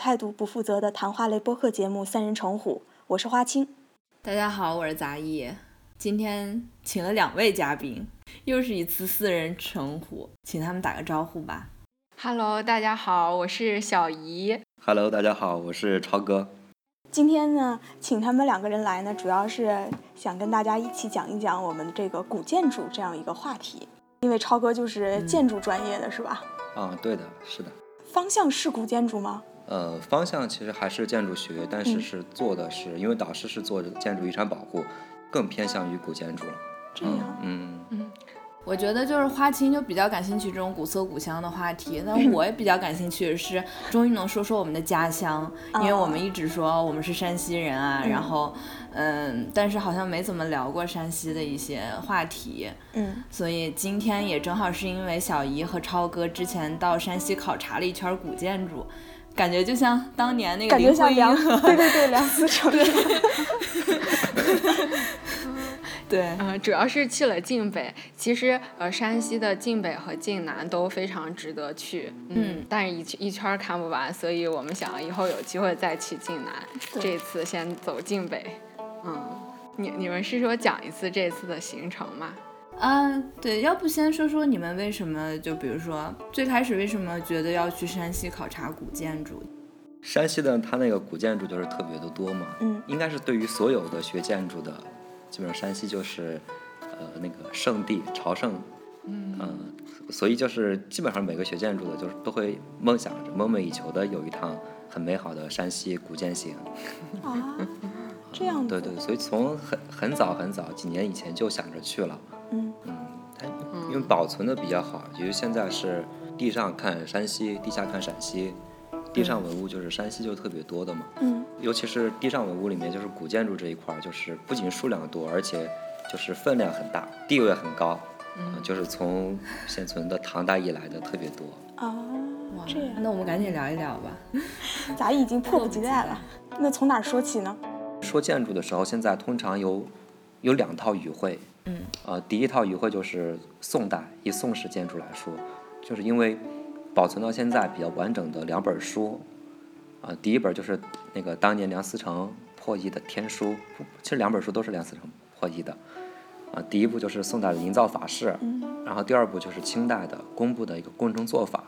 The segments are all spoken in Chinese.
有态度不负责的谈话类播客节目《三人成虎》，我是花青。大家好，我是杂艺。今天请了两位嘉宾，又是一次四人成虎，请他们打个招呼吧。Hello，大家好，我是小姨。Hello，大家好，我是超哥。今天呢，请他们两个人来呢，主要是想跟大家一起讲一讲我们这个古建筑这样一个话题。因为超哥就是建筑专业的，是吧？啊，对的，是的。方向是古建筑吗？呃，方向其实还是建筑学，但是是做的是，因为导师是做建筑遗产保护，更偏向于古建筑了。这样，嗯嗯。我觉得就是花青就比较感兴趣这种古色古香的话题，那我也比较感兴趣的是，终于能说说我们的家乡，因为我们一直说我们是山西人啊，然后，嗯，但是好像没怎么聊过山西的一些话题，嗯，所以今天也正好是因为小姨和超哥之前到山西考察了一圈古建筑，感觉就像当年那个林徽因，对对对，梁思成。对，嗯，主要是去了晋北。其实，呃，山西的晋北和晋南都非常值得去，嗯，但是一一圈看不完，所以我们想以后有机会再去晋南。这次先走晋北，嗯，你你们是说讲一次这次的行程吗？啊，对，要不先说说你们为什么就比如说最开始为什么觉得要去山西考察古建筑？山西的它那个古建筑就是特别的多嘛，嗯，应该是对于所有的学建筑的。基本上山西就是，呃，那个圣地朝圣，嗯，所以就是基本上每个学建筑的，就是都会梦想着、梦寐以求的有一趟很美好的山西古建行。啊，这样对对，所以从很很早很早几年以前就想着去了。嗯嗯，它因为保存的比较好，因为现在是地上看山西，地下看陕西。地上文物就是山西就特别多的嘛，嗯，尤其是地上文物里面，就是古建筑这一块儿，就是不仅数量多，而且就是分量很大，地位很高，嗯，就是从现存的唐代以来的特别多。哦，这样，那我们赶紧聊一聊吧。咱已经迫不及待了。那从哪说起呢？说建筑的时候，现在通常有有两套语汇，嗯，呃，第一套语汇就是宋代，以宋式建筑来说，就是因为。保存到现在比较完整的两本书，啊，第一本就是那个当年梁思成破译的《天书》，其实两本书都是梁思成破译的，啊，第一部就是宋代的营造法式，然后第二部就是清代的工部的一个工程做法，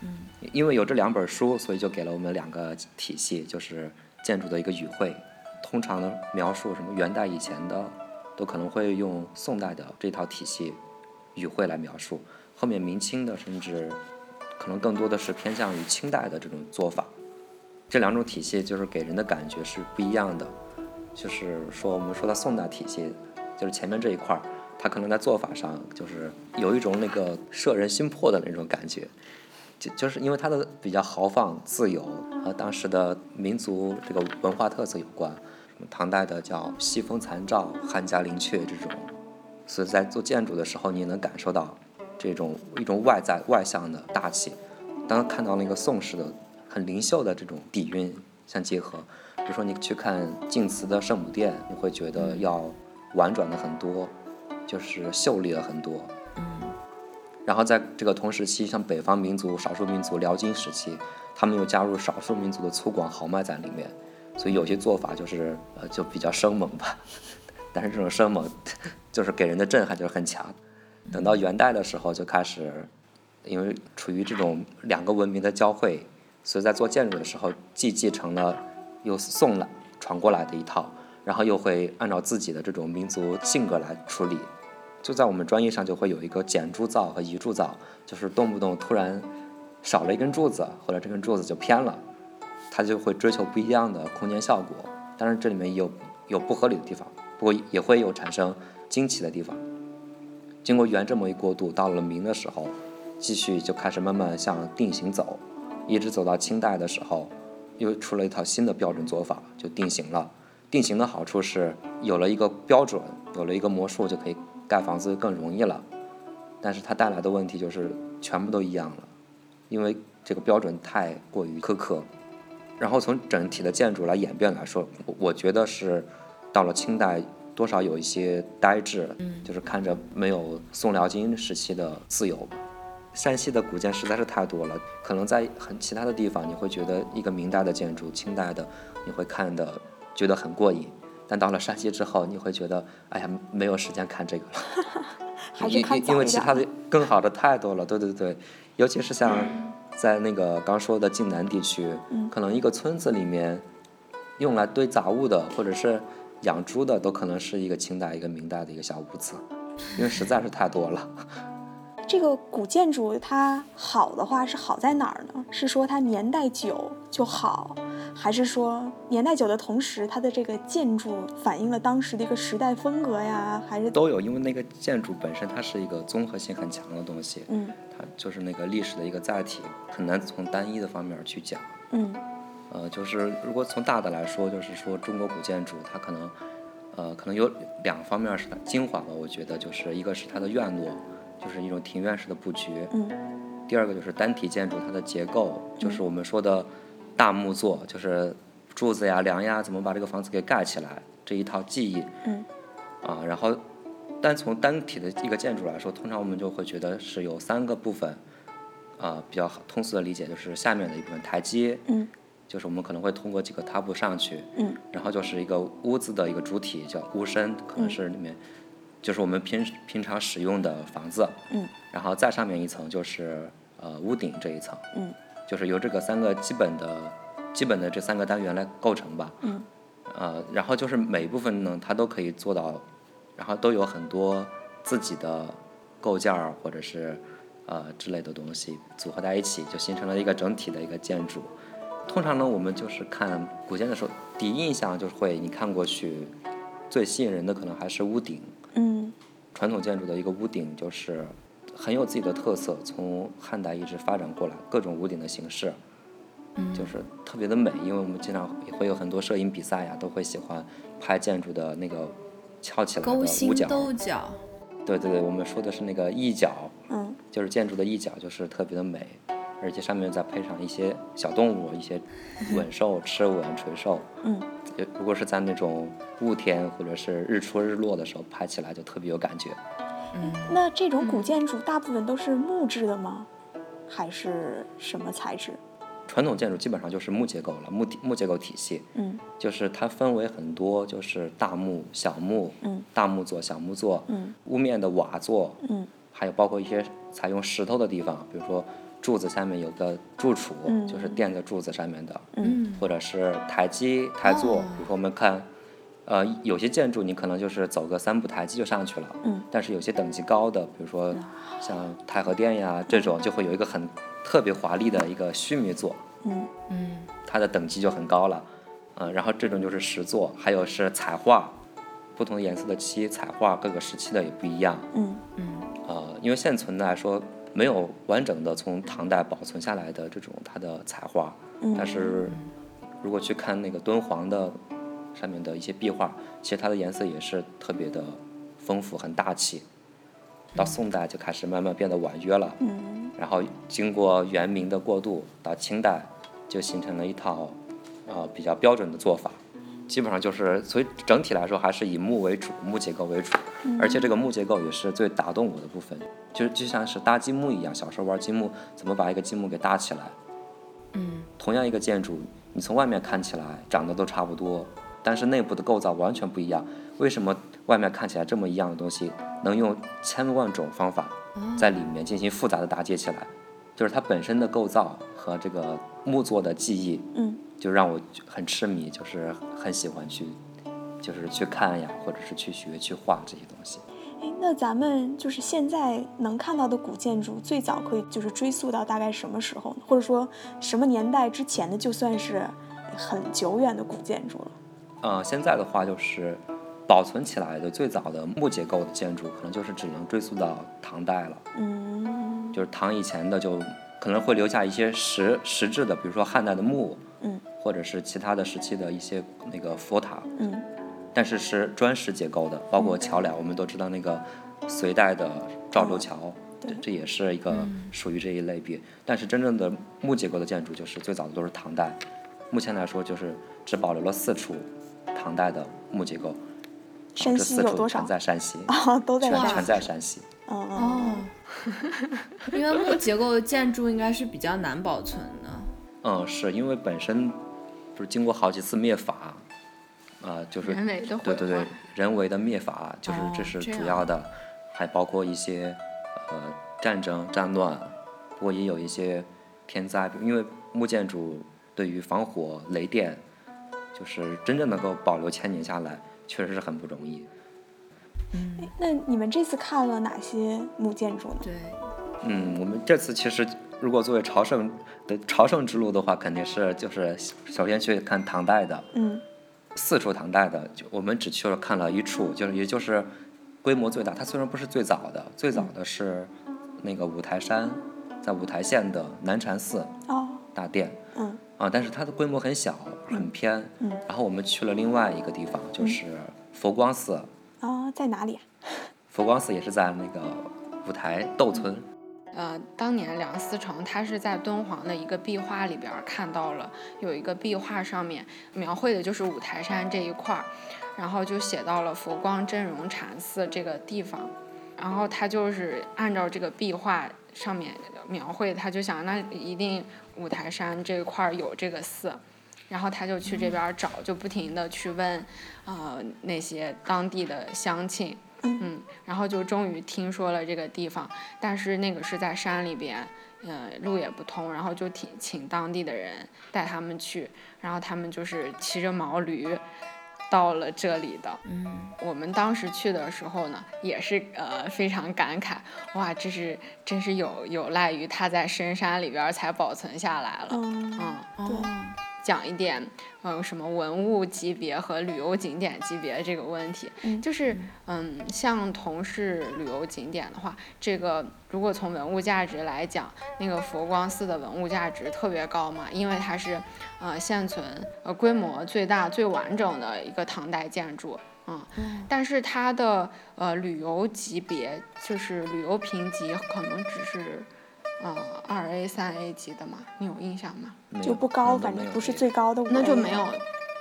嗯，因为有这两本书，所以就给了我们两个体系，就是建筑的一个语汇，通常的描述什么元代以前的，都可能会用宋代的这套体系语汇来描述，后面明清的甚至。可能更多的是偏向于清代的这种做法，这两种体系就是给人的感觉是不一样的。就是说，我们说到宋代体系，就是前面这一块儿，它可能在做法上就是有一种那个摄人心魄的那种感觉，就就是因为它的比较豪放自由和当时的民族这个文化特色有关。唐代的叫西风残照、汉家陵阙这种，所以在做建筑的时候，你能感受到。这种一种外在外向的大气，当看到那个宋式的很灵秀的这种底蕴相结合，比如说你去看晋祠的圣母殿，你会觉得要婉转的很多，就是秀丽了很多。嗯。然后在这个同时期，像北方民族、少数民族辽金时期，他们又加入少数民族的粗犷豪迈在里面，所以有些做法就是呃就比较生猛吧。但是这种生猛，就是给人的震撼就是很强。等到元代的时候，就开始，因为处于这种两个文明的交汇，所以在做建筑的时候，既继承了又送来传过来的一套，然后又会按照自己的这种民族性格来处理。就在我们专业上，就会有一个减铸造和移铸造，就是动不动突然少了一根柱子，或者这根柱子就偏了，它就会追求不一样的空间效果。当然，这里面有有不合理的地方，不过也会有产生惊奇的地方。经过元这么一过渡，到了明的时候，继续就开始慢慢向定型走，一直走到清代的时候，又出了一套新的标准做法，就定型了。定型的好处是有了一个标准，有了一个模数，就可以盖房子更容易了。但是它带来的问题就是全部都一样了，因为这个标准太过于苛刻。然后从整体的建筑来演变来说，我觉得是到了清代。多少有一些呆滞，嗯，就是看着没有宋辽金时期的自由，山西的古建实在是太多了，可能在很其他的地方，你会觉得一个明代的建筑、清代的，你会看的觉得很过瘾，但到了山西之后，你会觉得，哎呀，没有时间看这个了。因因为其他的 更好的太多了，对对对，尤其是像在那个刚说的晋南地区，可能一个村子里面用来堆杂物的，或者是养猪的，都可能是一个清代、一个明代的一个小屋子，因为实在是太多了。这个古建筑它好的话是好在哪儿呢？是说它年代久就好，还是说年代久的同时它的这个建筑反映了当时的一个时代风格呀？还是都有，因为那个建筑本身它是一个综合性很强的东西，嗯它就是那个历史的一个载体，很难从单一的方面去讲。嗯呃，就是如果从大的来说，就是说中国古建筑它可能，呃，可能有两方面是它精华吧，我觉得就是一个是它的院落，就是一种庭院式的布局，嗯第二个就是单体建筑它的结构，就是我们说的大木作，就是柱子呀、梁呀，怎么把这个房子给盖起来这一套技艺，嗯啊，然后单从单体的一个建筑来说，通常我们就会觉得是有三个部分，啊，比较好通俗的理解就是下面的一部分台阶，嗯就是我们可能会通过几个踏步上去，嗯然后就是一个屋子的一个主体叫屋身，可能是里面、就是我们平平常使用的房子，嗯，然后再上面一层就是呃屋顶这一层，嗯，就是由这个三个基本的基本的这三个单元来构成吧，嗯，呃，然后就是每一部分呢，它都可以做到，然后都有很多自己的构件儿或者是呃之类的东西组合在一起，就形成了一个整体的一个建筑。通常呢，我们就是看古建的时候，第一印象就是会你看过去，最吸引人的可能还是屋顶。嗯传统建筑的一个屋顶就是很有自己的特色，从汉代一直发展过来，各种屋顶的形式，就是特别的美。因为我们经常也会有很多摄影比赛呀，都会喜欢拍建筑的那个翘起来的勾。心斗角，对对对，我们说的是那个一角，嗯就是建筑的一角，就是特别的美，而且上面再配上一些小动物，一些 吻兽、吃吻、垂兽。嗯如果是在那种雾天或者是日出日落的时候拍起来，就特别有感觉。那这种古建筑大部分都是木质的吗？还是什么材质？传统建筑基本上就是木结构了，木体木结构体系，嗯。就是它分为很多，就是大木、小木、嗯。大木座、小木座、嗯。屋面的瓦座，嗯。还有包括一些采用石头的地方，比如说柱子下面有个柱础，嗯。就是垫在柱子上面的，嗯或者是台基、台座，哦比如说我们看，呃，有些建筑你可能就是走个三步台基就上去了，嗯。但是有些等级高的，比如说像太和殿呀这种，就会有一个很特别华丽的一个须弥座，嗯。嗯它的等级就很高了，嗯、然后这种就是石座，还有是彩画，不同颜色的漆彩画，各个时期的也不一样，嗯。呃，因为现存的来说，没有完整的从唐代保存下来的这种它的彩画，嗯。但是如果去看那个敦煌的上面的一些壁画，其实它的颜色也是特别的丰富，很大气。到宋代就开始慢慢变得婉约了，嗯然后经过元明的过渡，到清代就形成了一套呃比较标准的做法。基本上就是，所以整体来说还是以木为主，木结构为主，而且这个木结构也是最打动我的部分，就就像是搭积木一样，小时候玩积木，怎么把一个积木给搭起来。嗯同样一个建筑，你从外面看起来长得都差不多，但是内部的构造完全不一样。为什么外面看起来这么一样的东西，能用千万种方法在里面进行复杂的搭接起来？就是它本身的构造和这个木作的技艺，嗯就让我很痴迷，就是很喜欢去，就是去看呀，或者是去学、去画这些东西。哎，那咱们就是现在能看到的古建筑，最早可以就是追溯到大概什么时候呢？或者说什么年代之前的，就算是很久远的古建筑了。嗯，现在的话就是保存起来的最早的木结构的建筑，可能就是只能追溯到唐代了。嗯就是唐以前的就可能会留下一些实实质的，比如说汉代的墓，嗯，或者是其他的时期的一些那个佛塔，嗯但是是砖石结构的，包括桥梁，我们都知道那个隋代的赵州桥，这也是一个属于这一类别。但是真正的木结构的建筑，就是最早的都是唐代，目前来说就是只保留了四处唐代的木结构，啊山西有多少全在山西，啊，都在全。全在山西。嗯嗯哦，因为木结构的建筑应该是比较难保存的。嗯，是因为本身不是经过好几次灭法，啊、就是人为的对对对，人为的灭法，就是哦这是主要的，还包括一些呃战争、战乱，不过也有一些天灾，因为木建筑对于防火、雷电，就是真正能够保留千年下来，确实是很不容易。那你们这次看了哪些木建筑呢？对，嗯，我们这次其实如果作为朝圣的朝圣之路的话，肯定是就是首先去看唐代的，嗯四处唐代的，就我们只去了看了一处，就是也就是规模最大。它虽然不是最早的，最早的是那个五台山，在五台县的南禅寺哦大殿嗯啊，但是它的规模很小，很偏。嗯然后我们去了另外一个地方，就是佛光寺。啊，在哪里啊？佛光寺也是在那个五台窦村。呃，当年梁思成他是在敦煌的一个壁画里边看到了有一个壁画上面描绘的就是五台山这一块儿，然后就写到了佛光真容禅寺这个地方，然后他就是按照这个壁画上面描绘，他就想那一定五台山这块儿有这个寺。然后他就去这边儿找，就不停的去问，呃，那些当地的乡亲，嗯，然后就终于听说了这个地方，但是那个是在山里边，呃，路也不通，然后就请请当地的人带他们去，然后他们就是骑着毛驴到了这里的。嗯，我们当时去的时候呢，也是呃非常感慨，哇，这是真是有有赖于它在深山里边儿才保存下来了，嗯嗯。哦，讲一点，呃，什么文物级别和旅游景点级别这个问题，就是，嗯，像同是旅游景点的话，这个如果从文物价值来讲，那个佛光寺的文物价值特别高嘛，因为它是，呃，现存呃规模最大、最完整的一个唐代建筑，嗯，但是它的呃旅游级别就是旅游评级可能只是，呃，二 A、三 A 级的嘛，你有印象吗？就不高，嗯反正不是最高的五那就没有，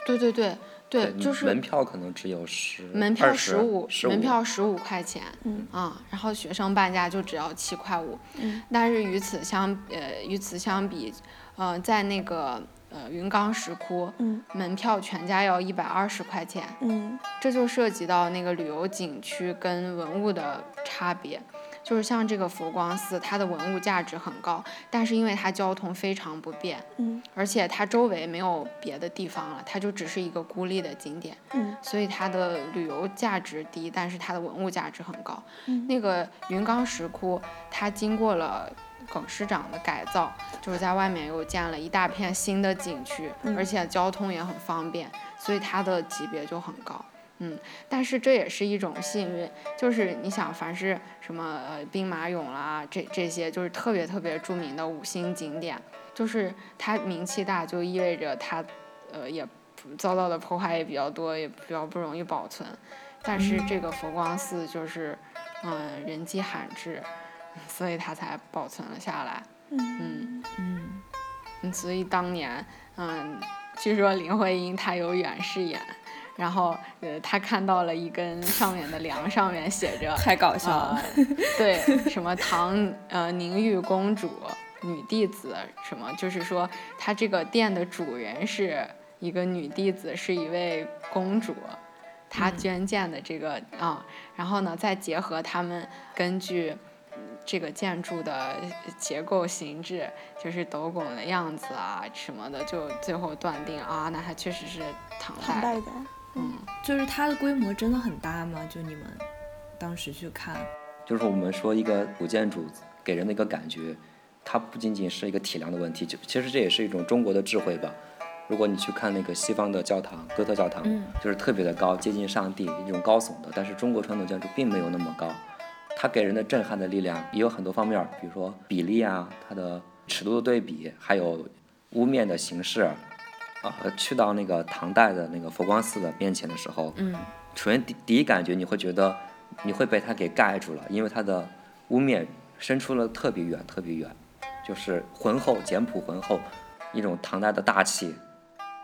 对对对对，就是门票可能只有十门票十五，门票十五块钱，嗯啊，然后学生半价就只要七块五，嗯但是与此相呃与此相比，呃，在那个呃云冈石窟，嗯门票全价要一百二十块钱，嗯这就涉及到那个旅游景区跟文物的差别。就是像这个佛光寺，它的文物价值很高，但是因为它交通非常不便，嗯而且它周围没有别的地方了，它就只是一个孤立的景点，嗯所以它的旅游价值低，但是它的文物价值很高。嗯那个云冈石窟，它经过了耿师长的改造，就是在外面又建了一大片新的景区，嗯而且交通也很方便，所以它的级别就很高。嗯，但是这也是一种幸运，就是你想，凡是什么呃兵马俑啦，这这些就是特别特别著名的五星景点，就是它名气大，就意味着它呃也遭到的破坏也比较多，也比较不容易保存。但是这个佛光寺就是，嗯、人迹罕至，所以它才保存了下来。嗯嗯嗯，嗯，所以当年，嗯，据说林徽因她有远视眼，然后呃，他看到了一根上面的梁上面写着太搞笑了。呃，对，什么唐呃宁玉公主女弟子什么，就是说他这个店的主人是一个女弟子，是一位公主。他捐建的这个啊、然后呢，再结合他们根据嗯这个建筑的结构形制，就是斗拱的样子啊什么的，就最后断定啊，那它确实是。唐代的，嗯，就是它的规模真的很大吗？就你们当时去看，就是我们说一个古建筑给人的一个感觉，它不仅仅是一个体量的问题，就其实这也是一种中国的智慧吧。如果你去看那个西方的教堂，哥特教堂，嗯就是特别的高，接近上帝，一种高耸的，但是中国传统建筑并没有那么高，它给人的震撼的力量也有很多方面，比如说比例啊，它的尺度的对比，还有屋面的形式。啊，去到那个唐代的那个佛光寺的面前的时候，嗯。首先第第一感觉你会觉得你会被它给盖住了，因为它的屋面伸出了特别远，特别远，就是浑厚、简朴、浑厚，一种唐代的大气，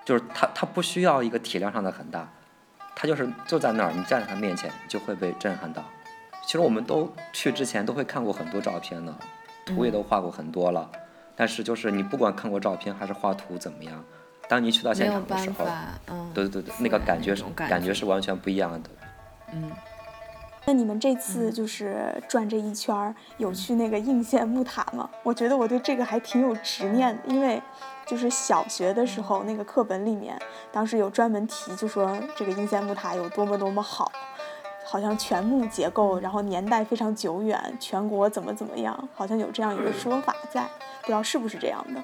就是它它不需要一个体量上的很大，它就是就在那儿，你站在它面前就会被震撼到，其实我们都去之前都会看过很多照片的，图也都画过很多了，但是就是你不管看过照片还是画图怎么样，当你去到现场的时候，办法，嗯，对对对对，那个感觉是那种感感觉觉是完全不一样的。嗯，那你们这次就是转这一圈儿，有去那个应县木塔吗？我觉得我对这个还挺有执念的，因为就是小学的时候那个课本里面，当时有专门提，就说这个应县木塔有多么多么好，好像全木结构，然后年代非常久远，全国怎么怎么样，好像有这样一个说法在，不知道是不是这样的。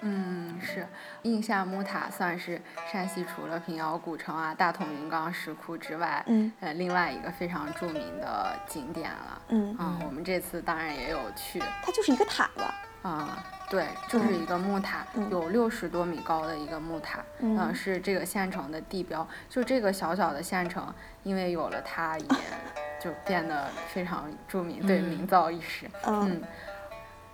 嗯，是应县木塔算是山西除了平遥古城啊、大同云冈石窟之外，嗯呃，另外一个非常著名的景点了。嗯，嗯，我们这次当然也有去。它就是一个塔吧？啊、对，就是一个木塔，嗯有六十多米高的一个木塔，嗯呃是这个县城的地标。就这个小小的县城，因为有了它，也 就变得非常著名，对，嗯名噪一时。嗯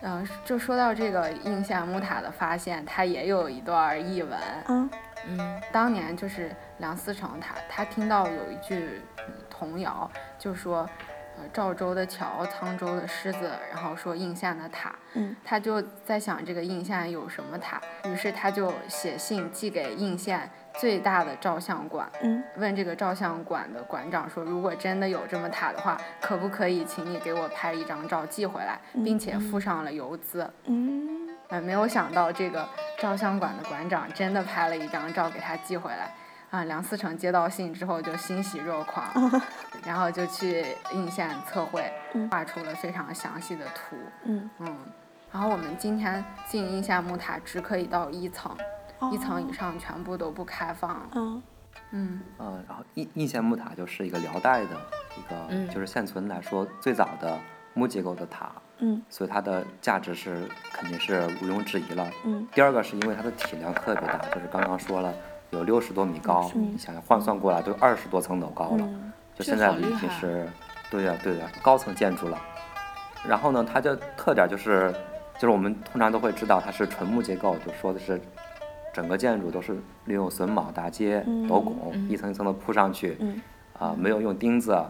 嗯，嗯、就说到这个应县木塔的发现，它也有一段译文。嗯嗯当年就是梁思成他他听到有一句嗯童谣，就说。呃，赵州的桥，沧州的狮子，然后说应县的塔，嗯他就在想这个应县有什么塔，于是他就写信寄给应县最大的照相馆，嗯问这个照相馆的馆长说，如果真的有这么塔的话，可不可以请你给我拍一张照寄回来，并且附上了邮资。嗯呃，没有想到这个照相馆的馆长真的拍了一张照给他寄回来。啊，梁思成接到信之后就欣喜若狂，然后就去应县测绘嗯，画出了非常详细的图。嗯，嗯，然后我们今天进应县木塔只可以到一层，一层以哦上全部都不开放。嗯嗯嗯，然后应应县木塔就是一个辽代的一个，嗯就是现存来说最早的木结构的塔，嗯所以它的价值是肯定是毋庸置疑了。嗯第二个是因为它的体量特别大，就是刚刚说了有六十多米高，嗯你想想换算过来都二十多层楼高了，嗯就现在已经是，对呀、对呀、高层建筑了。然后呢，它的特点就是，就是我们通常都会知道它是纯木结构，就说的是整个建筑都是利用榫卯搭接、嗯斗拱，嗯一层一层的铺上去，嗯啊、没有用钉子，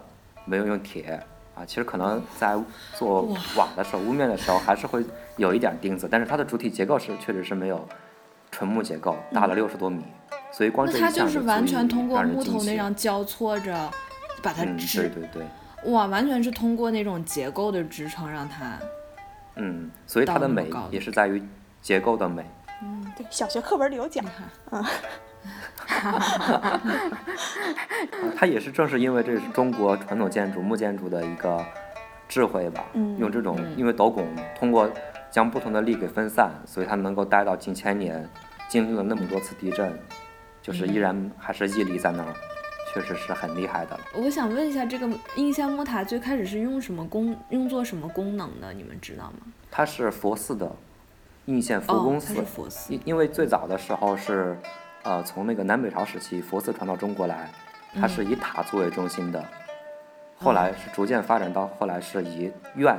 没有用铁，啊，其实可能在做瓦的时候、屋面的时候还是会有一点钉子，但是它的主体结构是确实是没有纯木结构，大了六十多米，所以光这一项就是完全通过木头那样交错着，把它嗯，对，对对。哇，完全是通过那种结构的支撑让它，嗯，所以它的美也是在于结构的美。对，小学课文里有讲你。看，啊 它也是正是因为这是中国传统建筑木建筑的一个智慧吧，嗯用这种嗯因为斗拱通过将不同的力给分散，所以它能够待到近千年，经历了那么多次地震，就是依然还是屹立在那儿，确实是很厉害的了。我想问一下，这个应县木塔最开始是用什么功用作什么功能的？你们知道吗？它是佛寺的应县佛公哦，它寺，因。因为最早的时候是，呃，从那个南北朝时期佛寺传到中国来，它是以塔作为中心的，后来是逐渐发展到后来是以院，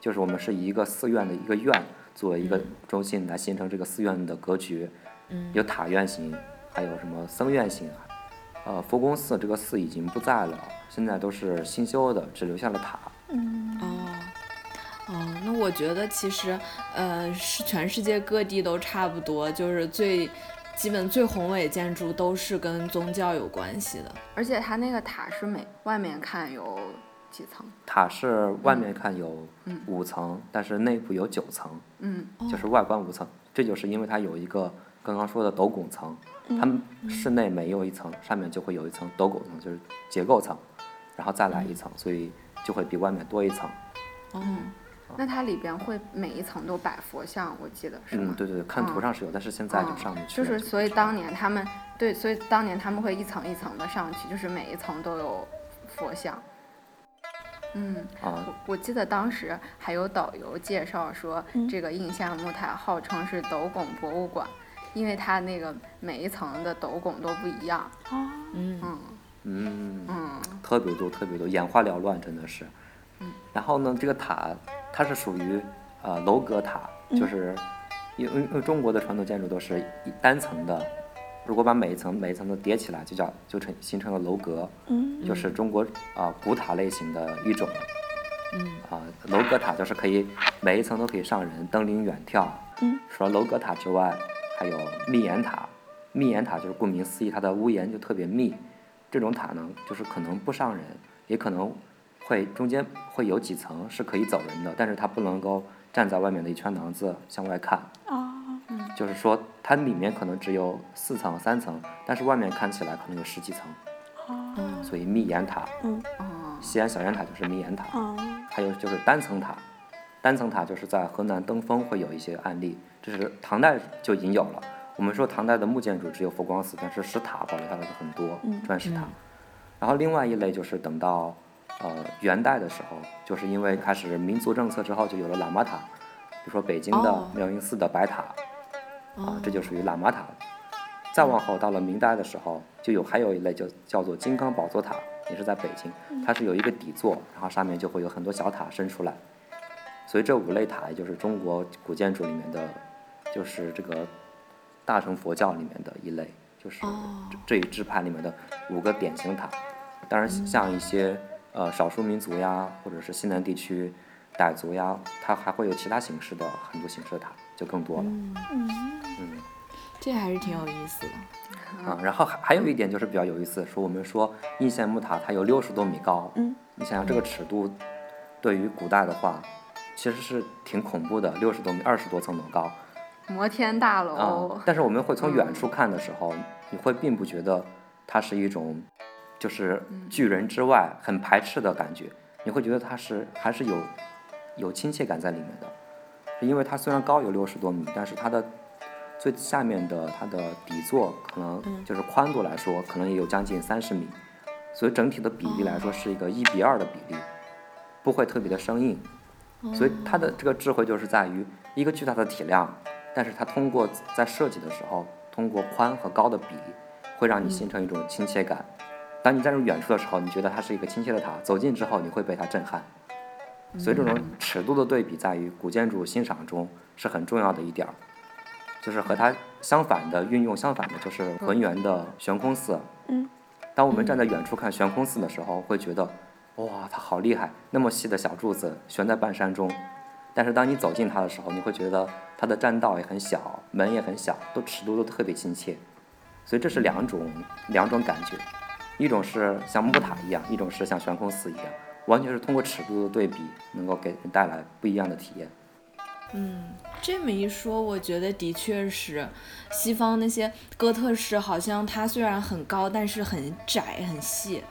就是我们是以一个寺院的一个院作为一个中心来形成这个寺院的格局，嗯。有塔院型，还有什么僧院型，呃，佛公寺这个寺已经不在了，现在都是新修的，只留下了塔。嗯哦，哦，那我觉得其实，呃，是全世界各地都差不多，就是最基本最宏伟建筑都是跟宗教有关系的。而且它那个塔是每外面看有几层？塔是外面看有嗯五层，但是内部有九层。嗯就是外观五层，这就是因为它有一个刚刚说的斗拱层，它们室内每有一层，上面就会有一层斗拱层，就是结构层，然后再来一层，所以就会比外面多一层。哦，那它里边会每一层都摆佛像，我记得是吗？嗯，对对对，看图上是有，但是现在就上不去了。就是所以当年他们对，所以当年他们会一层一层的上去，就是每一层都有佛像。嗯，啊，我我记得当时还有导游介绍说，嗯这个应县木塔号称是斗拱博物馆，因为它那个每一层的斗拱都不一样。啊，嗯，嗯嗯，嗯特别多，特别多，眼花缭乱，真的是。然后呢，这个塔它是属于呃楼阁塔，就是因为因为中国的传统建筑都是一单层的如果把每一层每一层都叠起来，就叫就成形成了楼阁，嗯就是中国啊、古塔类型的一种。嗯啊、楼阁塔就是可以每一层都可以上人，登临远眺。嗯，除了楼阁塔之外，还有密檐塔。密檐塔就是顾名思义，它的屋檐就特别密。这种塔呢，就是可能不上人，也可能会中间会有几层是可以走人的，但是它不能够站在外面的一圈囊子向外看。啊，就是说，它里面可能只有四层、三层，但是外面看起来可能有十几层，哦，所以密檐塔。嗯哦，西安小雁塔就是密檐塔。哦，还有就是单层塔，单层塔就是在河南登封会有一些案例，这是唐代就已经有了。我们说唐代的木建筑只有佛光寺，但是石塔保留下来的很多嗯砖石塔。然后另外一类就是等到呃元代的时候，就是因为开始民族政策之后，就有了喇嘛塔，比如说北京的哦妙音寺的白塔，哦啊，这就属于喇嘛塔。再往后到了明代的时候，就有还有一类就叫做金刚宝座塔，也是在北京，它是有一个底座，然后上面就会有很多小塔伸出来。所以这五类塔，也就是中国古建筑里面的，就是这个大乘佛教里面的一类，就是哦这这一支派里面的五个典型塔。当然，像一些呃少数民族呀，或者是西南地区傣族呀，它还会有其他形式的很多形式的塔，就更多了。嗯，这还是挺有意思的。啊，然后还还有一点就是比较有意思，说我们说应县木塔它有六十多米高，嗯，你想想这个尺度，对于古代的话，其实是挺恐怖的，六十多米，二十多层楼高摩天大啊、楼，但是我们会从远嗯处看的时候，你会并不觉得它是一种就是拒人之外很排斥的感觉，你会觉得它是还是有有亲切感在里面的，是因为它虽然高有六十多米，但是它的最下面的它的底座可能就是宽度来说，可能也有将近三十米，所以整体的比例来说是一个一比二的比例，不会特别的生硬。所以它的这个智慧就是在于一个巨大的体量，但是它通过在设计的时候，通过宽和高的比，会让你形成一种亲切感。当你站在远处的时候，你觉得它是一个亲切的塔；走近之后，你会被它震撼。所以这种尺度的对比，在于古建筑欣赏中是很重要的一点儿。就是和它相反的运用相反的，就是浑圆的悬空寺。嗯，当我们站在远处看悬空寺的时候，会觉得哇，它好厉害，那么细的小柱子悬在半山中。但是当你走近它的时候，你会觉得它的栈道也很小，门也很小，都尺度都特别亲切。所以这是两种两种感觉，一种是像木塔一样，一种是像悬空寺一样，完全是通过尺度的对比，能够给人带来不一样的体验。嗯，这么一说，我觉得的确是，西方那些哥特式好像它虽然很高，但是很窄很细，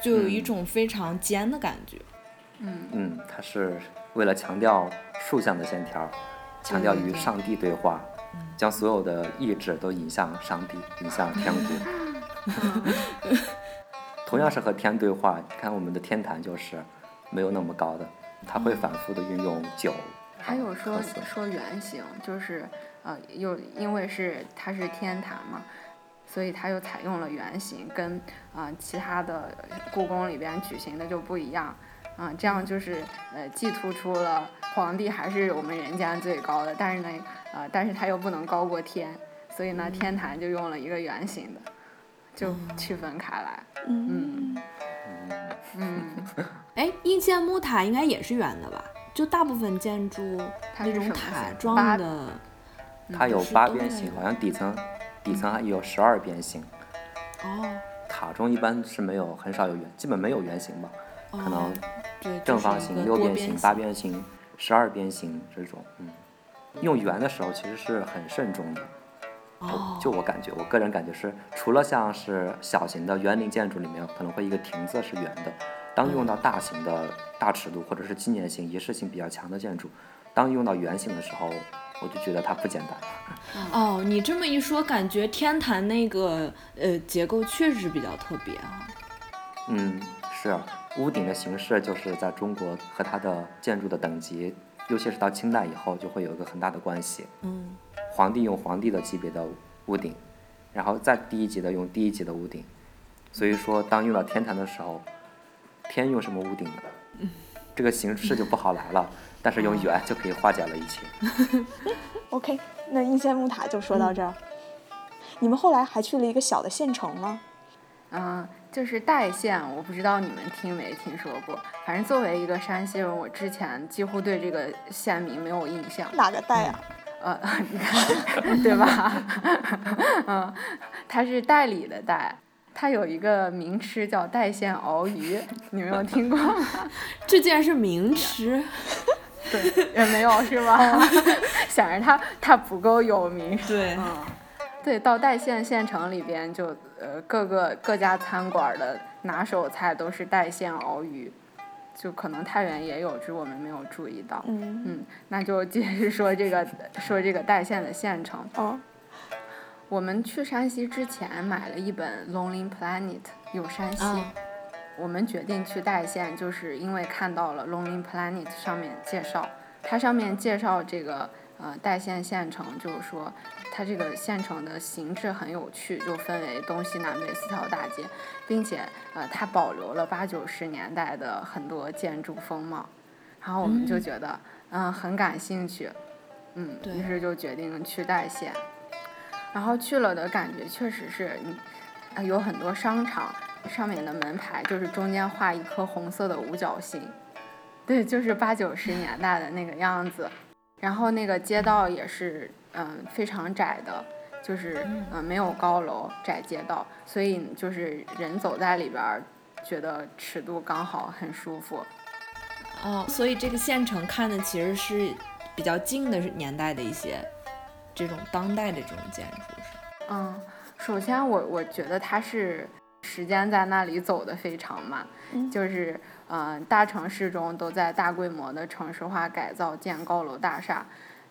就有一嗯种非常尖的感觉。嗯，它是为了强调竖向的线条，强调与上帝对话，将所有的意志都引向上帝，引向天国。同样是和天对话，你看我们的天坛就是没有那么高的，它会反复的运用九。还有说说圆形，就是呃，又因为是它是天坛嘛，所以它又采用了圆形，跟啊、呃其他的故宫里边举行的就不一样。啊、这样就是呃，既突出了皇帝还是我们人间最高的，但是呢，呃，但是它又不能高过天，所以呢，天坛就用了一个圆形的，就区分开来。嗯嗯嗯，哎，应县木塔应该也是圆的吧？就大部分建筑那种它是什么塔状的，它有八边形，好像底层底层还有十二边形。哦，塔中一般是没有很少有圆，基本没有圆形吧，可能正方形、就是六边形、多边形八边形、十二边形这种，嗯，用圆的时候其实是很慎重的。就我感觉，我个人感觉是，除了像是小型的园林建筑里面可能会一个亭子是圆的，当用到大型的大尺度或者是纪念性、仪式性比较强的建筑，当用到圆形的时候，我就觉得它不简单。哦，你这么一说，感觉天坛那个呃结构确实比较特别啊。嗯，是啊屋顶的形式就是在中国和它的建筑的等级，尤其是到清代以后，就会有一个很大的关系。嗯，皇帝用皇帝的级别的屋顶，然后再低一级的用低一级的屋顶。所以说，当用到天坛的时候，天用什么屋顶呢？这个形式就不好来了。但是用圆就可以化解了一切。OK，那应县木塔就说到这儿。你们后来还去了一个小的县城吗？嗯，就是代县，我不知道你们听没听说过。反正作为一个山西人，我之前几乎对这个县名没有印象。哪个代啊？呃，你看，对吧？嗯，它是代理的代，它有一个名吃叫代县鳌鱼，你没有听过吗？这竟然是名吃。对，也没有是吧？想着它它不够有名。对。嗯。对，到代县县城里边，就呃各个各家餐馆的拿手菜都是代县鳌鱼，就可能太原也有，只是我们没有注意到。嗯嗯，那就继续说这个说这个代县的县城。哦。我们去山西之前买了一本《Lonely Planet》，有山西。我们决定去代县，就是因为看到了《Lonely Planet》上面介绍，它上面介绍这个呃代县县城，就是说。它这个县城的形制很有趣，就分为东西南北四条大街，并且呃，它保留了八九十年代的很多建筑风貌，然后我们就觉得嗯很感兴趣，嗯，于是就决定去代县，然后去了的感觉确实是，嗯，有很多商场上面的门牌就是中间画一颗红色的五角星，对，就是八九十年代的那个样子，然后那个街道也是。嗯，非常窄的，就是嗯没有高楼，窄街道，所以就是人走在里边，觉得尺度刚好，很舒服。哦，所以这个县城看的其实是比较近的年代的一些这种当代的这种建筑，是嗯，首先我我觉得它是时间在那里走的非常慢，就是嗯大城市中都在大规模的城市化改造，建高楼大厦。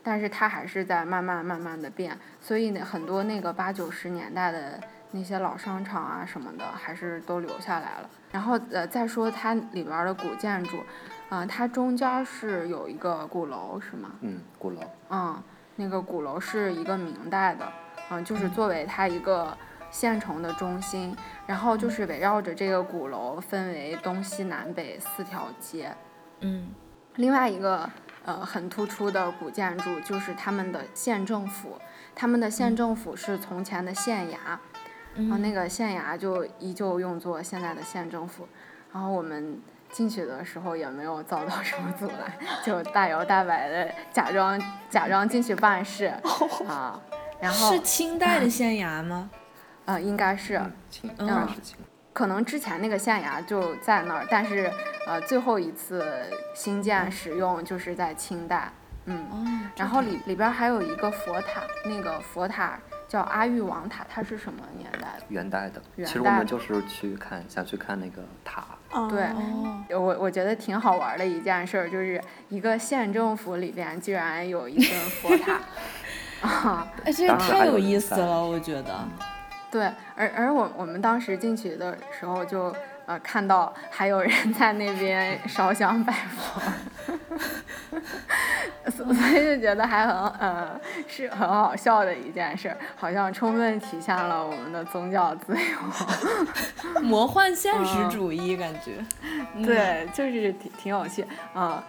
但是它还是在慢慢慢慢的变，所以呢，很多那个八九十年代的那些老商场啊什么的，还是都留下来了。然后呃，再说它里边的古建筑，嗯，它中间是有一个鼓楼，是吗？嗯，鼓楼。嗯，那个鼓楼是一个明代的，嗯，就是作为它一个县城的中心，然后就是围绕着这个鼓楼分为东西南北四条街。嗯，另外一个。呃，很突出的古建筑就是他们的县政府，他们的县政府是从前的县衙，然后那个县衙就依旧用作现在的县政府。然后我们进去的时候也没有遭到什么阻拦，就大摇大摆的假装假装进去办事啊。然后是清代的县衙吗？呃，应该是，清，嗯，可能之前那个县衙就在那儿，但是呃，最后一次新建使用就是在清代，嗯，然后里里边还有一个佛塔，那个佛塔叫阿育王塔，它是什么年代的？元代的。其实我们就是去看，想去看那个塔。对，我我觉得挺好玩的一件事，就是一个县政府里边居然有一尊佛塔 啊，哎，这也太有意思了，我觉得。对，而而我我们当时进去的时候，就呃看到还有人在那边烧香拜佛，所以就觉得还很呃是很好笑的一件事，好像充分体现了我们的宗教自由，魔幻现实主义感觉，对，就是挺挺有趣啊。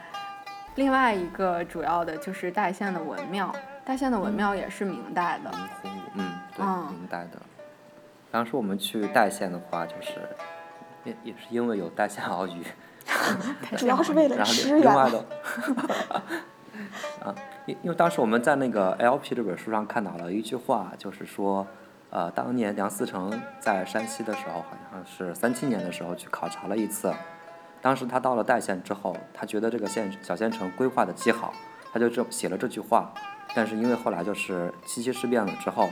另外一个主要的就是代县的文庙，代县的文庙也是明代的，嗯，对，明代的。当时我们去代县的话，就是也也是因为有代县熬鱼，主要是为了吃另外的，啊，因因为当时我们在那个 LP 这本书上看到了一句话，就是说，呃，当年梁思成在山西的时候，好像是三七年的时候去考察了一次，当时他到了代县之后，他觉得这个县小县城规划的极好，他就这写了这句话，但是因为后来就是七七事变了之后。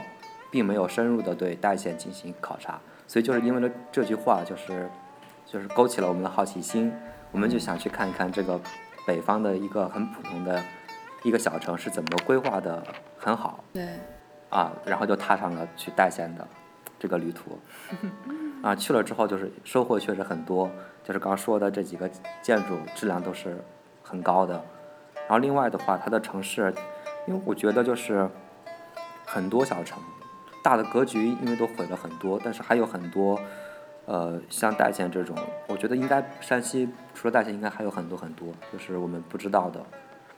并没有深入的对代县进行考察，所以就是因为了这句话，就是就是勾起了我们的好奇心，我们就想去看一看这个北方的一个很普通的一个小城是怎么规划的很好。对。啊，然后就踏上了去代县的这个旅途。啊，去了之后就是收获确实很多，就是刚说的这几个建筑质量都是很高的。然后另外的话，它的城市，因为我觉得就是很多小城。大的格局因为都毁了很多，但是还有很多，呃，像代县这种，我觉得应该山西除了代县，应该还有很多很多，就是我们不知道的，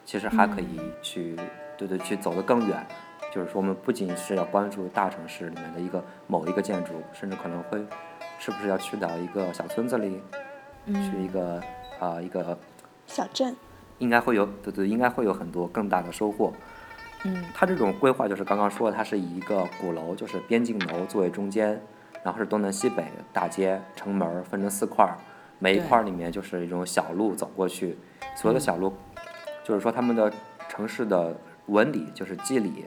其实还可以去，对对，去走得更远，就是说我们不仅是要关注大城市里面的一个某一个建筑，甚至可能会是不是要去到一个小村子里，去一个啊、一个小镇，应该会有对对，应该会有很多更大的收获。嗯，它这种规划就是刚刚说的，它是以一个鼓楼，就是边境楼作为中间，然后是东南西北大街、城门儿分成四块儿，每一块儿里面就是一种小路走过去，所有的小路，就是说他们的城市的纹理就是肌理，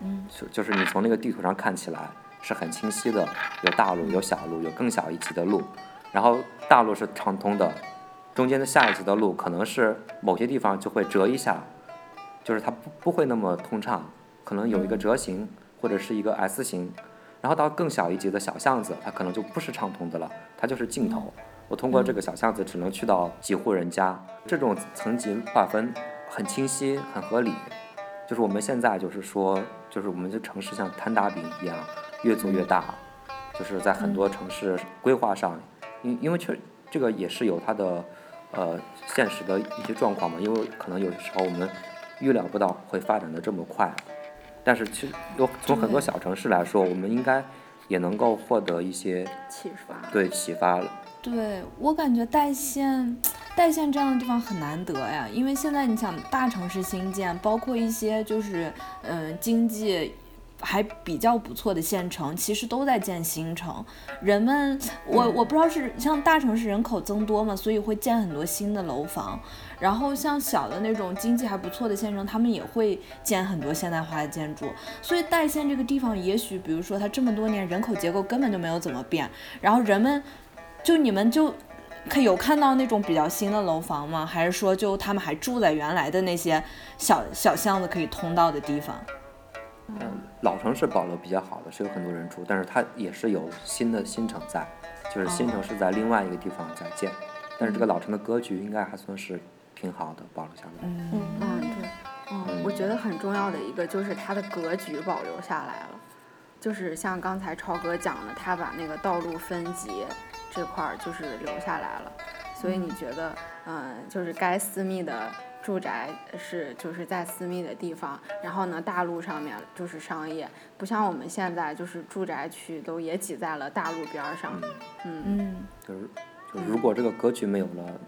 嗯，就就是你从那个地图上看起来是很清晰的，有大路、有小路、有更小一级的路，然后大路是畅通的，中间的下一级的路可能是某些地方就会折一下，就是它不不会那么通畅，可能有一个折形或者是一个 S 型，然后到更小一级的小巷子，它可能就不是畅通的了，它就是尽头。我通过这个小巷子只能去到几户人家，这种层级划分很清晰、很合理。就是我们现在就是说，就是我们这城市像摊大饼一样越做越大，就是在很多城市规划上，因因为确这个也是有它的呃现实的一些状况嘛，因为可能有的时候我们预料不到会发展的这么快，但是其实有从很多小城市来说，我们应该也能够获得一些启发。对启发了。对我感觉代县，代县这样的地方很难得呀，因为现在你想大城市新建，包括一些就是嗯、经济还比较不错的县城，其实都在建新城。人们，我我不知道是像大城市人口增多嘛，所以会建很多新的楼房。然后像小的那种经济还不错的县城，他们也会建很多现代化的建筑。所以代县这个地方，也许比如说它这么多年人口结构根本就没有怎么变，然后人们就你们就可有看到那种比较新的楼房吗？还是说就他们还住在原来的那些小小巷子可以通到的地方？嗯，老城是保留比较好的是有很多人住，但是它也是有新的新城在，就是新城是在另外一个地方在建，但是这个老城的格局应该还算是挺好的，保留下来。嗯嗯，对，嗯，我觉得很重要的一个就是它的格局保留下来了，就是像刚才超哥讲的，他把那个道路分级这块儿就是留下来了，所以你觉得，嗯，就是该私密的住宅是就是在私密的地方，然后呢，大路上面就是商业，不像我们现在就是住宅区都也挤在了大路边儿上，嗯。嗯。就是就是如果这个格局没有了，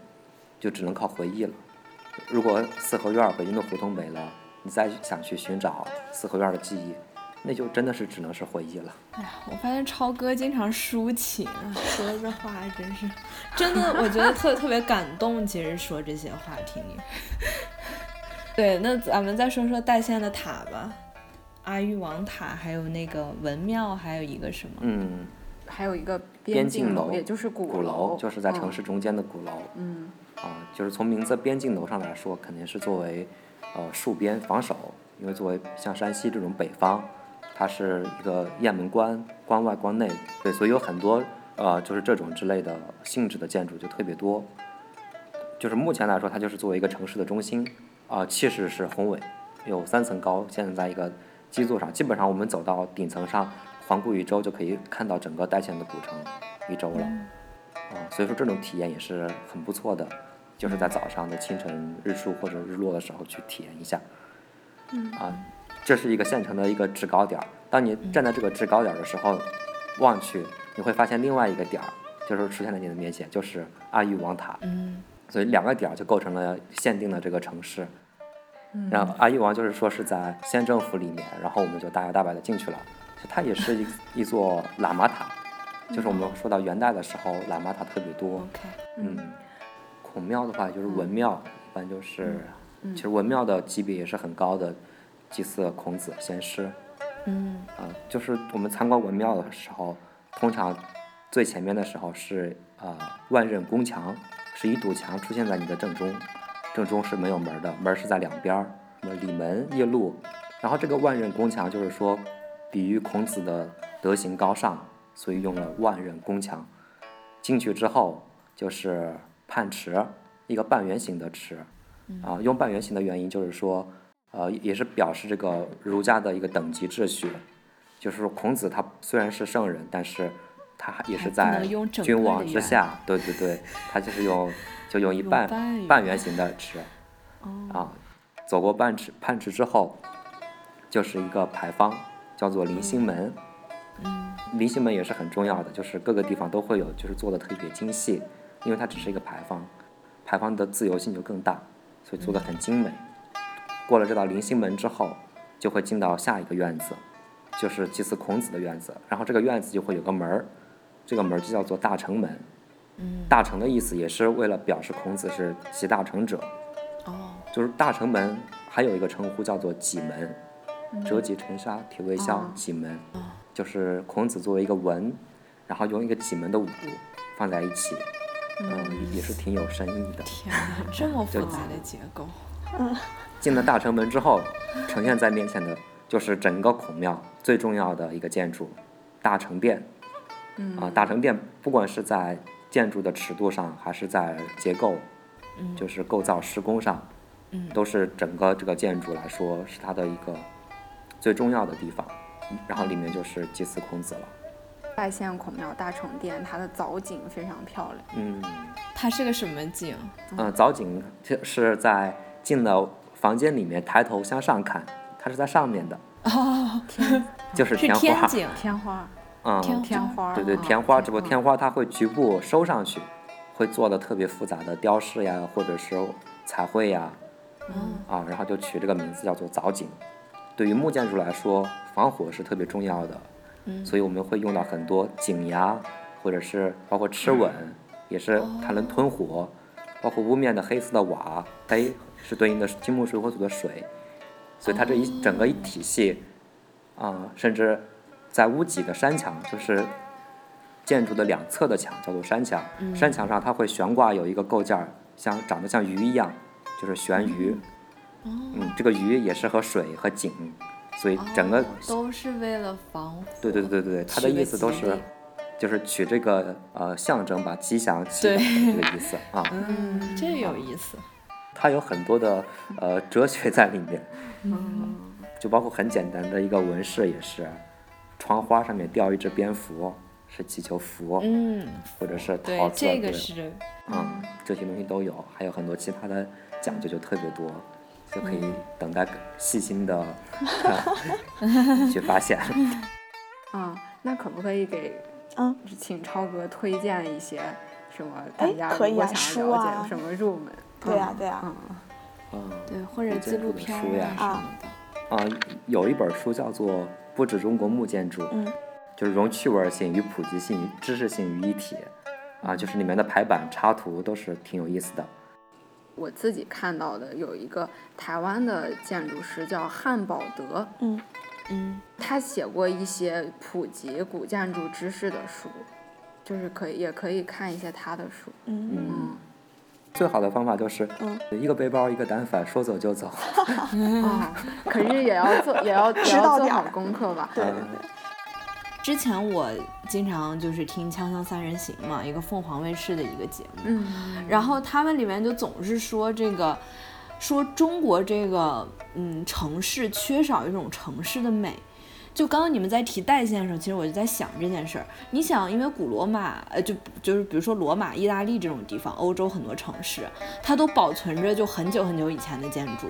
就只能靠回忆了。如果四合院儿北京的胡同没了，你再想去寻找四合院儿的记忆，那就真的是只能是回忆了。哎呀，我发现超哥经常抒情啊，说这话真是真的，我觉得特特别感动。其实说这些话听你。对，那咱们再说说代县的塔吧，阿育王塔，还有那个文庙，还有一个什么？嗯，还有一个边境境楼也就是鼓鼓楼就是在城嗯市中间的鼓楼。嗯啊，就是从名字边境楼上来说，肯定是作为呃戍边防守，因为作为像山西这种北方，它是一个雁门关，关外关内，对，所以有很多呃就是这种之类的性质的建筑就特别多。就是目前来说，它就是作为一个城市的中心，啊、气势是宏伟，有三层高，建在一个基座上，基本上我们走到顶层上，环顾一周就可以看到整个代县的古城一周了。啊、所以说这种体验也是很不错的，就是在早上的清晨日出或者日落的时候去体验一下。嗯啊，这是一个县城的一个制高点儿。当你站在这个制高点儿的时候，望去你会发现另外一个点儿，就是出现在你的面前，就是阿育王塔。嗯所以两个点儿就构成了限定的这个城市。然后阿育王就是说是在县政府里面，然后我们就大摇大摆的进去了。它也是一 一座喇嘛塔，就是我们说到元代的时候，喇嘛塔特别多。嗯，孔庙的话就是文庙，一般就是，嗯其实文庙的级别也是很高的，祭祀孔子先师。嗯啊、就是我们参观文庙的时候，通常最前面的时候是啊、呃万仞宫墙，是一堵墙出现在你的正中，正中是没有门儿的，门儿是在两边儿，什么里门、夜路。然后这个万仞宫墙就是说，比喻孔子的德行高尚，所以用了万仞宫墙。进去之后就是泮池，一个半圆形的池，啊，用半圆形的原因就是说，呃，也是表示这个儒家的一个等级秩序，就是说孔子他虽然是圣人，但是他也是在君王之下，对对对，他就是用 就用一半半圆。形的池，哦。啊，走过半池泮池之后，就是一个牌坊，叫做临星门。嗯，临星门也是很重要的，就是各个地方都会有，就是做的特别精细，因为它只是一个牌坊，牌坊的自由性就更大，所以做的很精美。过了这道临星门之后，就会进到下一个院子，就是祭祀孔子的院子。然后这个院子就会有个门儿，这个门儿就叫做大成门。嗯，大成的意思也是为了表示孔子是集大成者，哦，就是大成门还有一个称呼叫做戟门，折戟沉沙，铁卫骁哦，戟门，就是孔子作为一个文，然后用一个几门的武放在一起，嗯，也是挺有深意的。天哪，这么复杂的结构。嗯进了大城门之后，呈现在面前的就是整个孔庙最重要的一个建筑——大成殿。嗯啊，大成殿不管是在建筑的尺度上，还是在结构，就是构造施工上，嗯都是整个这个建筑来说是它的一个最重要的地方。然后里面就是祭祀孔子了。拜县孔庙大成殿，它的藻井非常漂亮。嗯，它是个什么井？嗯，藻井是在进了房间里面抬头向上看，它是在上面的，哦，天就是是天花。天井。天花，嗯，天天花，对对，啊天花，只不过天花它会局部收上去，会做的特别复杂的雕饰呀，或者是彩绘呀，嗯啊，然后就取这个名字叫做藻井。对于木建筑来说，防火是特别重要的，嗯。所以我们会用到很多井呀，或者是包括螭吻，也是它能吞火，包括屋面的黑色的瓦，黑是对应的金木水火土的水，所以它这一整个一体系，啊、甚至在屋脊的山墙，就是建筑的两侧的墙叫做山墙，山墙上它会悬挂有一个构件儿，像长得像鱼一样，就是悬鱼。嗯，这个鱼也是和水和井，所以整个、都是为了防火。对对对对对，它的意思都是就是取这个呃象征吧，吉祥祈对祷的这个意思啊。嗯，这有意思。它有很多的呃哲学在里面，嗯 就包括很简单的一个纹饰也是，窗花上面吊一只蝙蝠，是祈求福，嗯，或者是对桃，子，这个对是嗯，这些东西都有，还有很多其他的讲究就特别多，就可以等待细心的、去发现。啊，那可不可以给嗯，请超哥推荐一些什么？大哎家可以啊如果想要了解啊什么入门？对呀嗯对呀嗯，嗯，对，或者木纪录片书呀啊什么的。啊，有一本书叫做《不止中国木建筑》，嗯就是融趣味性与普及性、与知识性于一体，啊，就是里面的排版、插图都是挺有意思的。我自己看到的有一个台湾的建筑师叫汉堡德，嗯嗯，他写过一些普及古建筑知识的书，就是可以也可以看一些他的书。嗯。嗯，最好的方法就是嗯。一个背包一个单反，说走就走。啊，可是也要做，也要 也知要做好功课吧。对对对，之前我经常就是听《锵锵三人行》嘛，一个凤凰卫视的一个节目，嗯，然后他们里面就总是说这个，说中国这个嗯城市缺少一种城市的美。就刚刚你们在提代县的时候，其实我就在想这件事儿。你想，因为古罗马，呃，就就是比如说罗马、意大利这种地方，欧洲很多城市，它都保存着就很久很久以前的建筑，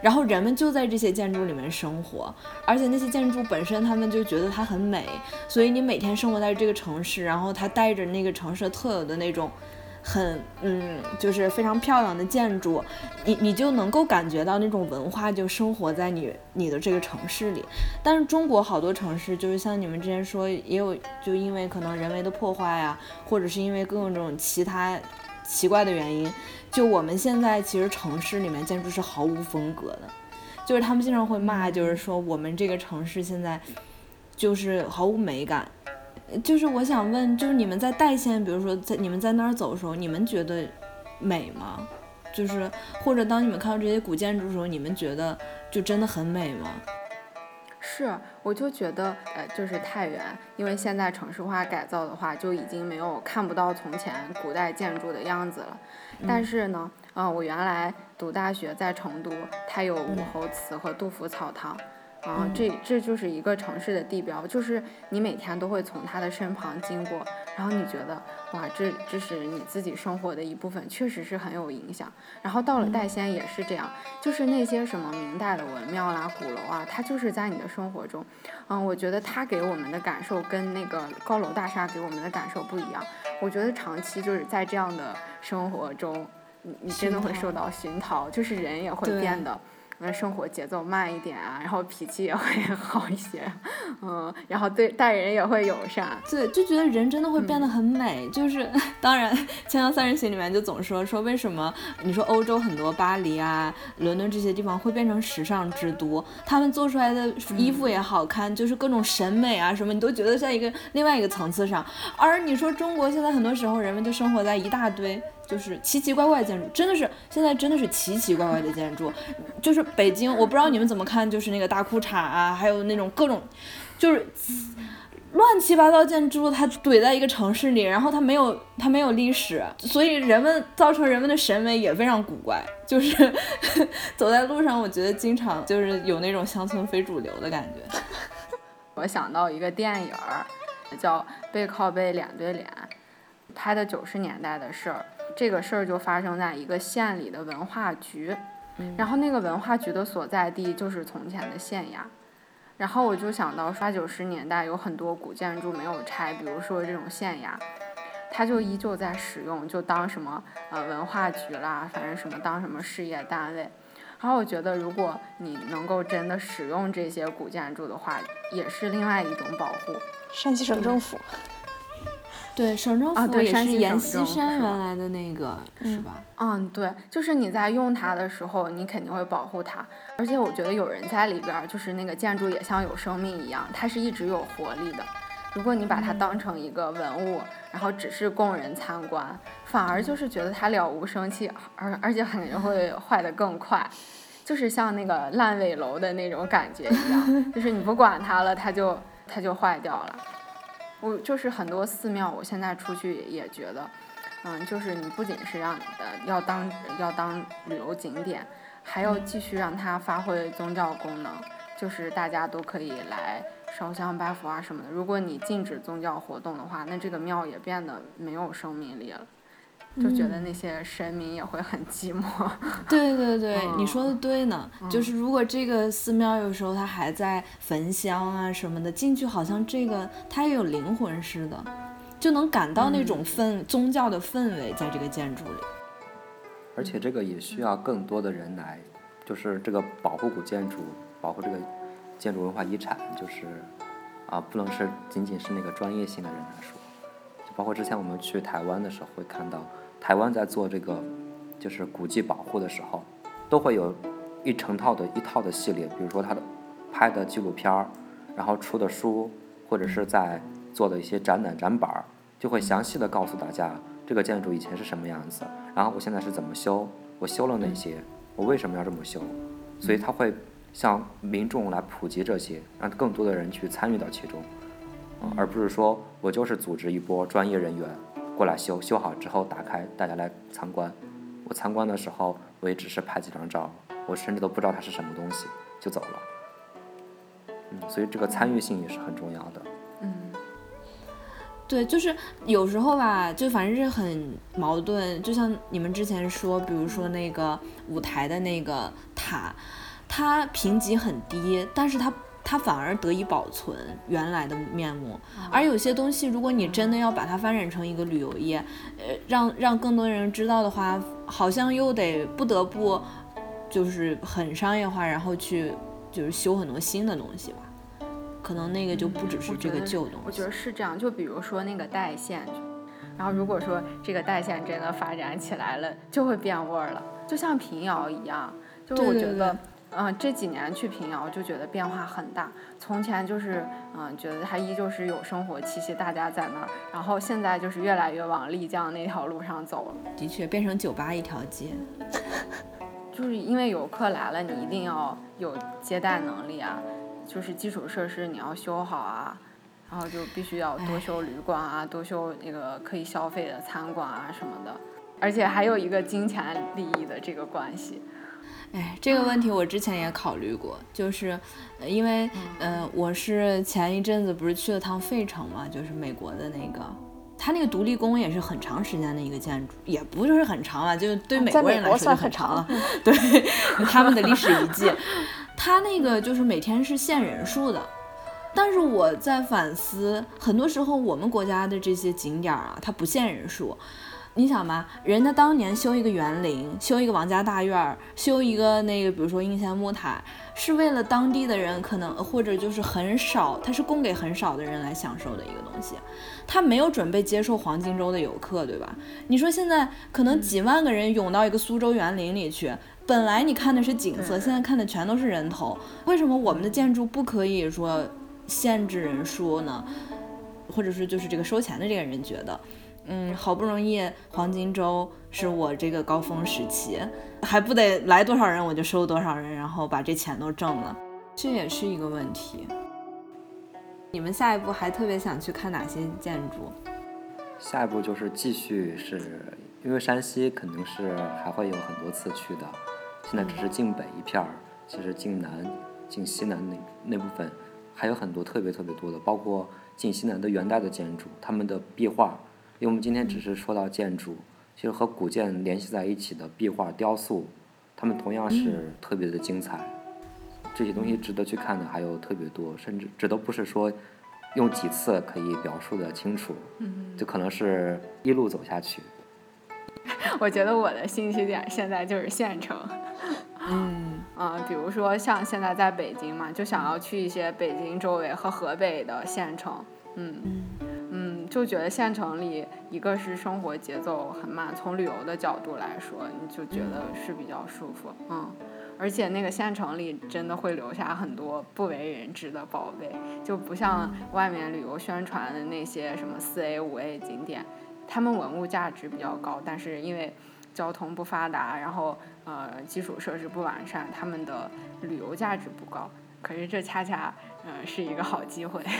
然后人们就在这些建筑里面生活，而且那些建筑本身他们就觉得它很美，所以你每天生活在这个城市，然后它带着那个城市特有的那种。很嗯，就是非常漂亮的建筑，你你就能够感觉到那种文化就生活在你你的这个城市里。但是中国好多城市，就是像你们之前说，也有就因为可能人为的破坏呀，或者是因为各种其他奇怪的原因，就我们现在其实城市里面建筑是毫无风格的，就是他们经常会骂，就是说我们这个城市现在就是毫无美感。就是我想问，就是你们在代县，比如说在你们在那儿走的时候，你们觉得美吗？就是或者当你们看到这些古建筑的时候，你们觉得就真的很美吗？是，我就觉得，呃，就是太原，因为现在城市化改造的话，就已经没有看不到从前古代建筑的样子了。但是呢，呃、我原来读大学在成都，它有武侯祠和杜甫草堂，啊，这这就是一个城市的地标，就是你每天都会从它的身旁经过，然后你觉得哇，这这是你自己生活的一部分，确实是很有影响。然后到了代仙也是这样，就是那些什么明代的文庙啦、鼓楼啊，它就是在你的生活中。嗯，我觉得它给我们的感受跟那个高楼大厦给我们的感受不一样。我觉得长期就是在这样的生活中，你你真的会受到熏陶，就是人也会变得。那生活节奏慢一点啊，然后脾气也会 好一些，嗯，然后对待人也会友善，对，就觉得人真的会变得很美。就是当然，《锵锵三人行》里面就总说说为什么你说欧洲很多巴黎啊、伦敦这些地方会变成时尚之都，他们做出来的衣服也好看，就是各种审美啊什么，你都觉得在一个另外一个层次上。而你说中国现在很多时候人们就生活在一大堆。就是奇奇怪怪的建筑，真的是现在真的是奇奇怪怪的建筑，就是北京，我不知道你们怎么看，就是那个大裤衩啊，还有那种各种，就是乱七八糟建筑，它怼在一个城市里，然后它没有它没有历史，所以人们造成人们的审美也非常古怪，就是 走在路上，我觉得经常就是有那种乡村非主流的感觉。我想到一个电影儿，叫《背靠背脸对脸》，拍的九十年代的事儿。这个事儿就发生在一个县里的文化局，然后那个文化局的所在地就是从前的县衙，然后我就想到八九十年代有很多古建筑没有拆，比如说这种县衙，它就依旧在使用，就当什么呃文化局啦，反正什么当什么事业单位。然后我觉得如果你能够真的使用这些古建筑的话，也是另外一种保护。山西省政府。对，省政府也是阎锡山原来的那个，是吧？嗯，对，就是你在用它的时候，你肯定会保护它。而且我觉得有人在里边，就是那个建筑也像有生命一样，它是一直有活力的。如果你把它当成一个文物，然后只是供人参观，反而就是觉得它了无生气，而而且可能会坏得更快，就是像那个烂尾楼的那种感觉一样，就是你不管它了，它就它就坏掉了。我就是很多寺庙，我现在出去也觉得，嗯，就是你不仅是让呃要当要当旅游景点，还要继续让它发挥宗教功能，就是大家都可以来烧香拜佛啊什么的。如果你禁止宗教活动的话，那这个庙也变得没有生命力了。就觉得那些神明也会很寂寞。对对对，你说的对呢。就是如果这个寺庙有时候它还在焚香啊什么的，进去好像这个它也有灵魂似的，就能感到那种氛宗教的氛围在这个建筑里。而且这个也需要更多的人来，就是这个保护古建筑，保护这个建筑文化遗产，就是啊，不能是仅仅是那个专业性的人来说。就包括之前我们去台湾的时候会看到。台湾在做这个，就是古迹保护的时候，都会有一成套的一套的系列，比如说他的拍的纪录片儿，然后出的书，或者是在做的一些展览展板儿，就会详细的告诉大家这个建筑以前是什么样子，然后我现在是怎么修，我修了哪些，我为什么要这么修，所以他会向民众来普及这些，让更多的人去参与到其中，而不是说我就是组织一波专业人员。过来修修好之后打开，大家来参观。我参观的时候，我也只是拍几张照，我甚至都不知道它是什么东西就走了。嗯，所以这个参与性也是很重要的。嗯，对，就是有时候吧，就反正是很矛盾。就像你们之前说，比如说那个舞台的那个塔，它评级很低，但是它。它反而得以保存原来的面目，而有些东西，如果你真的要把它发展成一个旅游业，呃，让让更多人知道的话，好像又得不得不，就是很商业化，然后去就是修很多新的东西吧，可能那个就不只是这个旧东西。我觉得是这样，就比如说那个代县，然后如果说这个代县真的发展起来了，就会变味儿了，就像平遥一样，就是我觉得。嗯，这几年去平遥就觉得变化很大。从前就是，嗯，觉得它依旧是有生活气息，大家在那儿。然后现在就是越来越往丽江那条路上走了。的确，变成酒吧一条街。就是因为游客来了，你一定要有接待能力啊，就是基础设施你要修好啊，然后就必须要多修旅馆啊，多修那个可以消费的餐馆啊什么的。而且还有一个金钱利益的这个关系。哎，这个问题我之前也考虑过，就是因为，嗯，我是前一阵子不是去了趟费城嘛，就是美国的那个，它那个独立宫也是很长时间的一个建筑，也不是很长啊，就对美国人来说就很长了，对 他们的历史遗迹，它那个就是每天是限人数的，但是我在反思，很多时候我们国家的这些景点啊，它不限人数。你想嘛，人家当年修一个园林，修一个王家大院，修一个那个，比如说应县木塔，是为了当地的人，可能或者就是很少，它是供给很少的人来享受的一个东西，他没有准备接受黄金周的游客，对吧？你说现在可能几万个人涌到一个苏州园林里去，本来你看的是景色，现在看的全都是人头，为什么我们的建筑不可以说限制人数呢？或者是就是这个收钱的这个人觉得？嗯，好不容易黄金周是我这个高峰时期，还不得来多少人我就收多少人，然后把这钱都挣了，这也是一个问题。你们下一步还特别想去看哪些建筑？下一步就是继续，是因为山西肯定是还会有很多次去的，现在只是晋北一片儿，其实晋南、晋西南那那部分还有很多特别特别多的，包括晋西南的元代的建筑，他们的壁画。因为我们今天只是说到建筑，其实和古建联系在一起的壁画、雕塑，它们同样是特别的精彩。这些东西值得去看的还有特别多，甚至这都不是说用几次可以表述的清楚，就可能是一路走下去。我觉得我的兴趣点现在就是县城。嗯啊，比如说像现在在北京嘛，就想要去一些北京周围和河北的县城。嗯。就觉得县城里，一个是生活节奏很慢，从旅游的角度来说，你就觉得是比较舒服，嗯，而且那个县城里真的会留下很多不为人知的宝贝，就不像外面旅游宣传的那些什么四 A 五 A 景点，他们文物价值比较高，但是因为交通不发达，然后呃基础设施不完善，他们的旅游价值不高，可是这恰恰呃是一个好机会。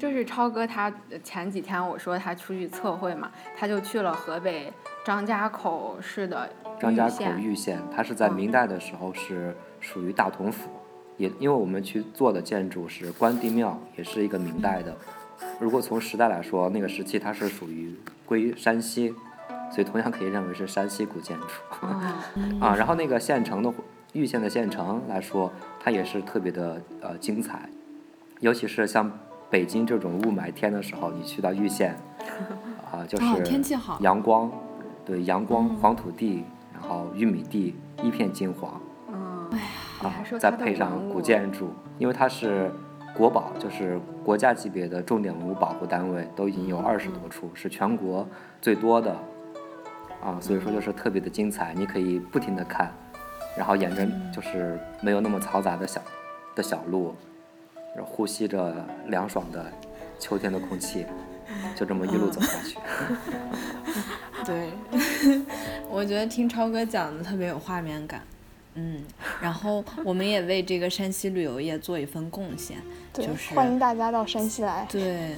就是超哥，他前几天我说他出去测绘嘛，他就去了河北张家口市的张家口玉县，它是在明代的时候是属于大同府，也因为我们去做的建筑是关帝庙，也是一个明代的。如果从时代来说，那个时期它是属于归山西，所以同样可以认为是山西古建筑。啊，然后那个县城的玉县的县城来说，它也是特别的呃精彩，尤其是像。北京这种雾霾天的时候，你去到玉县，啊，就是天气好，阳光，对，阳光，黄土地，然后玉米地，一片金黄。嗯，啊，再配上古建筑，因为它是国宝，就是国家级别的重点文物保护单位，都已经有二十多处，是全国最多的。啊，所以说就是特别的精彩，你可以不停的看，然后沿着就是没有那么嘈杂的小的小路。呼吸着凉爽的秋天的空气，就这么一路走下去。对，我觉得听超哥讲的特别有画面感。嗯，然后我们也为这个山西旅游业做一份贡献，就是欢迎大家到山西来。对，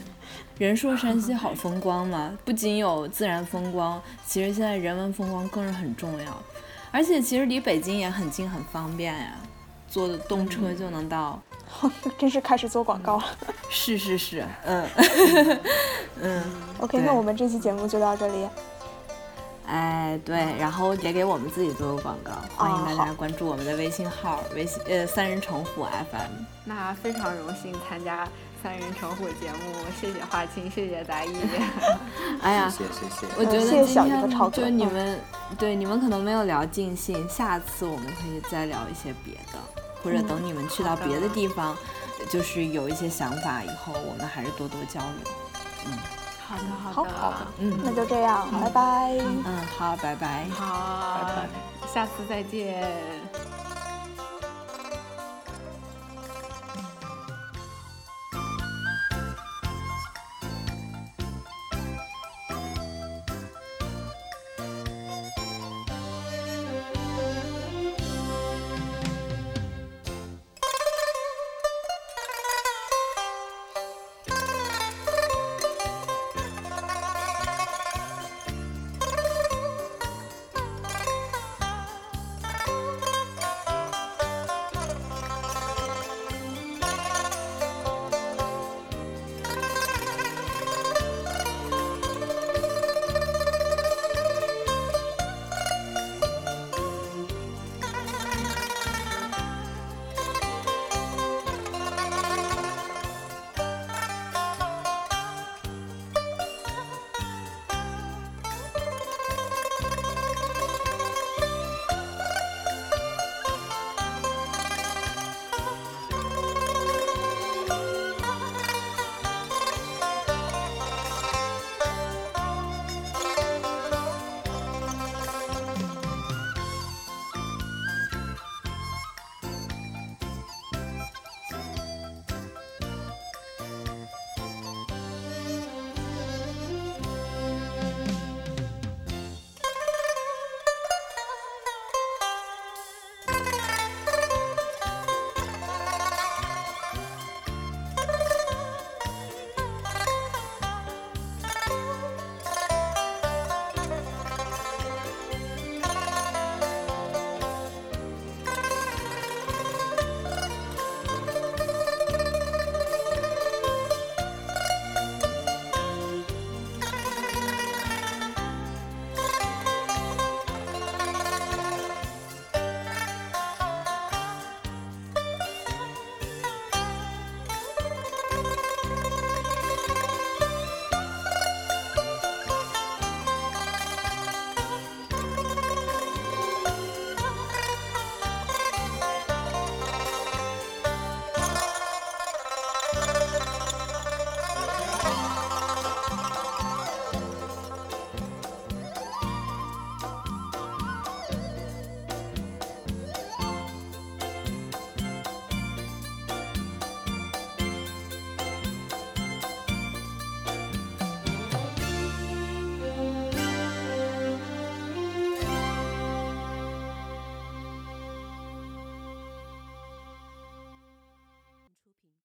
人说山西好风光嘛，不仅有自然风光，其实现在人文风光更是很重要。而且其实离北京也很近，很方便呀，坐动车就能到。真是开始做广告了，是是是，嗯 嗯，OK，那我们这期节目就到这里。哎，对，然后也给我们自己做个广告，欢迎大家关注我们的微信号，微信呃三人成虎 FM。那非常荣幸参加三人成虎节目，谢谢华清，谢谢达意。哎呀，谢谢谢谢。我觉得今天就你们，对你们可能没有聊尽兴，下次我们可以再聊一些别的。或者等你们去到别的地方，就是有一些想法，以后我们还是多多交流。嗯，好的，好的，好的，嗯，那就这样，拜拜。嗯，好，拜拜。好，拜拜，下次再见。